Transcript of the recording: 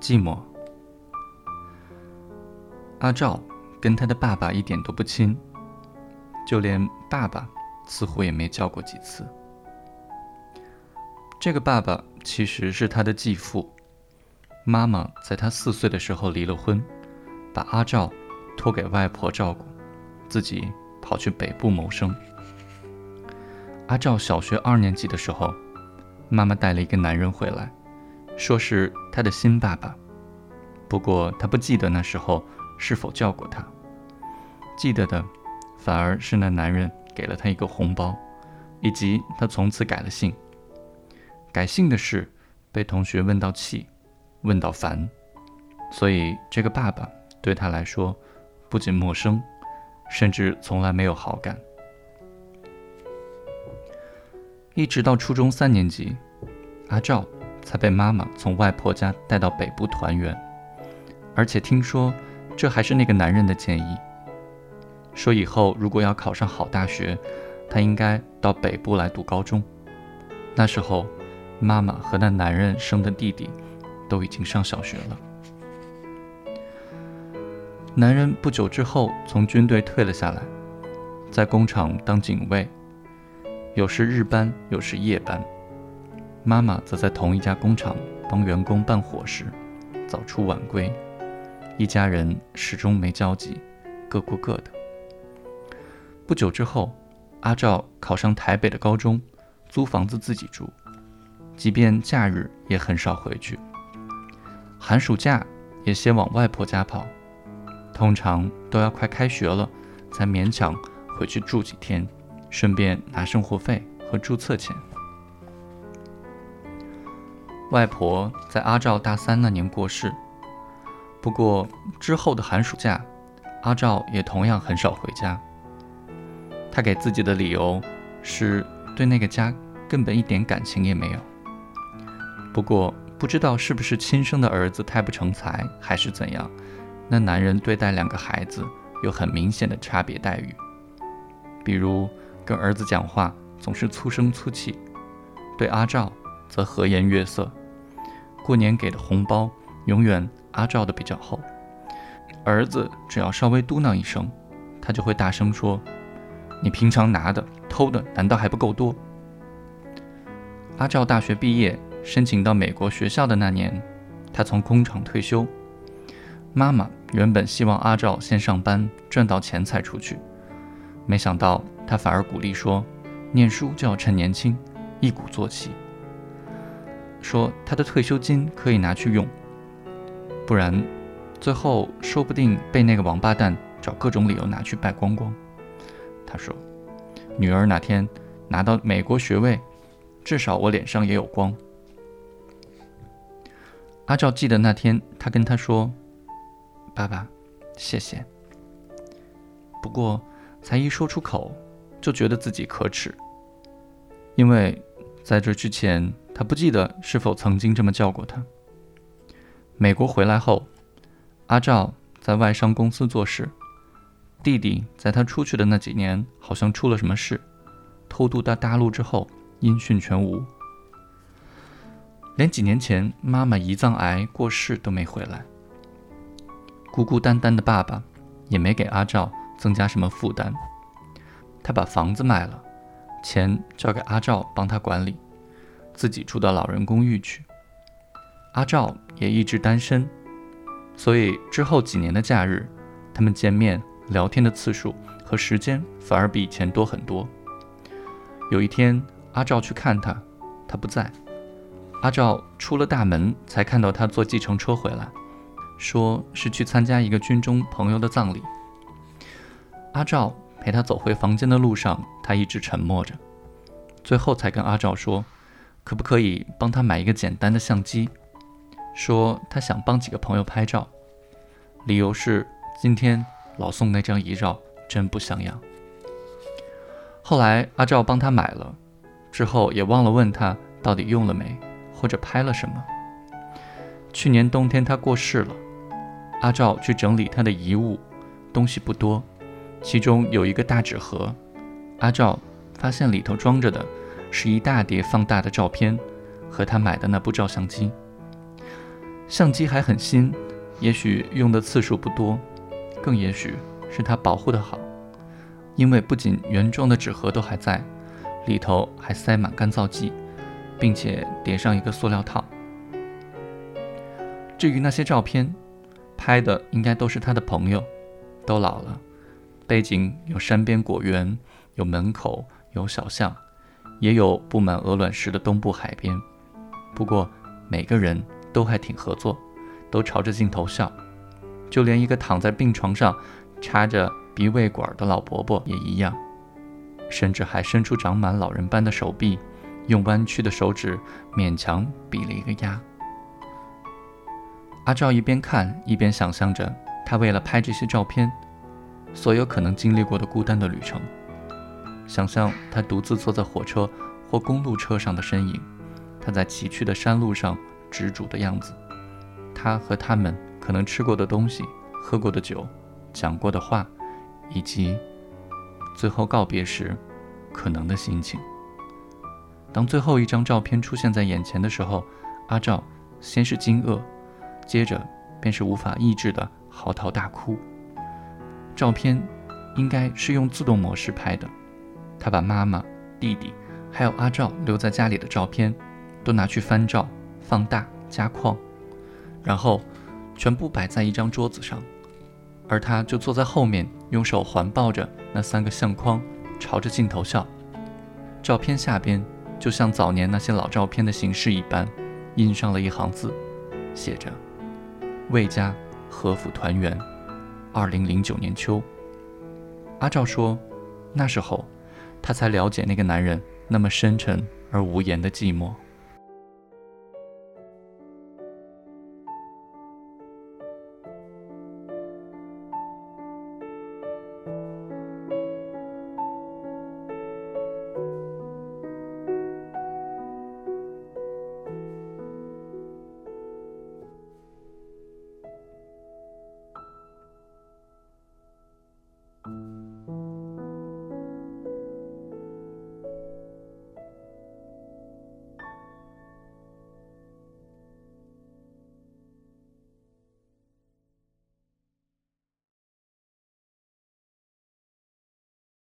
寂寞。阿照跟他的爸爸一点都不亲，就连爸爸似乎也没叫过几次。这个爸爸其实是他的继父，妈妈在他四岁的时候离了婚，把阿照托给外婆照顾，自己跑去北部谋生。阿照小学二年级的时候，妈妈带了一个男人回来，说是他的新爸爸，不过他不记得那时候。是否叫过他？记得的，反而是那男人给了他一个红包，以及他从此改了姓。改姓的事被同学问到气，问到烦，所以这个爸爸对他来说不仅陌生，甚至从来没有好感。一直到初中三年级，阿照才被妈妈从外婆家带到北部团圆，而且听说。这还是那个男人的建议，说以后如果要考上好大学，他应该到北部来读高中。那时候，妈妈和那男人生的弟弟都已经上小学了。男人不久之后从军队退了下来，在工厂当警卫，有时日班，有时夜班。妈妈则在同一家工厂帮员工办伙食，早出晚归。一家人始终没交集，各过各的。不久之后，阿照考上台北的高中，租房子自己住，即便假日也很少回去。寒暑假也先往外婆家跑，通常都要快开学了才勉强回去住几天，顺便拿生活费和注册钱。外婆在阿照大三那年过世。不过之后的寒暑假，阿照也同样很少回家。他给自己的理由是对那个家根本一点感情也没有。不过不知道是不是亲生的儿子太不成才，还是怎样，那男人对待两个孩子有很明显的差别待遇。比如跟儿子讲话总是粗声粗气，对阿照则和颜悦色。过年给的红包永远。阿照的比较厚，儿子只要稍微嘟囔一声，他就会大声说：“你平常拿的、偷的，难道还不够多？”阿照大学毕业，申请到美国学校的那年，他从工厂退休。妈妈原本希望阿照先上班，赚到钱才出去，没想到他反而鼓励说：“念书就要趁年轻，一鼓作气。”说他的退休金可以拿去用。不然，最后说不定被那个王八蛋找各种理由拿去败光光。他说：“女儿哪天拿到美国学位，至少我脸上也有光。”阿照记得那天，他跟他说：“爸爸，谢谢。”不过，才一说出口，就觉得自己可耻，因为在这之前，他不记得是否曾经这么叫过他。美国回来后，阿赵在外商公司做事。弟弟在他出去的那几年，好像出了什么事，偷渡到大陆之后音讯全无，连几年前妈妈胰脏癌过世都没回来。孤孤单单的爸爸也没给阿赵增加什么负担，他把房子卖了，钱交给阿赵帮他管理，自己住到老人公寓去。阿照也一直单身，所以之后几年的假日，他们见面聊天的次数和时间反而比以前多很多。有一天，阿照去看他，他不在。阿照出了大门，才看到他坐计程车回来，说是去参加一个军中朋友的葬礼。阿照陪他走回房间的路上，他一直沉默着，最后才跟阿照说，可不可以帮他买一个简单的相机。说他想帮几个朋友拍照，理由是今天老宋那张遗照真不像样。后来阿赵帮他买了，之后也忘了问他到底用了没，或者拍了什么。去年冬天他过世了，阿赵去整理他的遗物，东西不多，其中有一个大纸盒，阿赵发现里头装着的是一大叠放大的照片和他买的那部照相机。相机还很新，也许用的次数不多，更也许是他保护的好，因为不仅原装的纸盒都还在，里头还塞满干燥剂，并且叠上一个塑料套。至于那些照片，拍的应该都是他的朋友，都老了，背景有山边果园，有门口，有小巷，也有布满鹅卵石的东部海边。不过每个人。都还挺合作，都朝着镜头笑，就连一个躺在病床上插着鼻胃管的老伯伯也一样，甚至还伸出长满老人斑的手臂，用弯曲的手指勉强比了一个鸭。阿赵一边看一边想象着他为了拍这些照片，所有可能经历过的孤单的旅程，想象他独自坐在火车或公路车上的身影，他在崎岖的山路上。执着的样子，他和他们可能吃过的东西、喝过的酒、讲过的话，以及最后告别时可能的心情。当最后一张照片出现在眼前的时候，阿赵先是惊愕，接着便是无法抑制的嚎啕大哭。照片应该是用自动模式拍的，他把妈妈、弟弟还有阿照留在家里的照片都拿去翻照。放大加框，然后全部摆在一张桌子上，而他就坐在后面，用手环抱着那三个相框，朝着镜头笑。照片下边就像早年那些老照片的形式一般，印上了一行字，写着“魏家和府团圆，二零零九年秋”。阿照说，那时候她才了解那个男人那么深沉而无言的寂寞。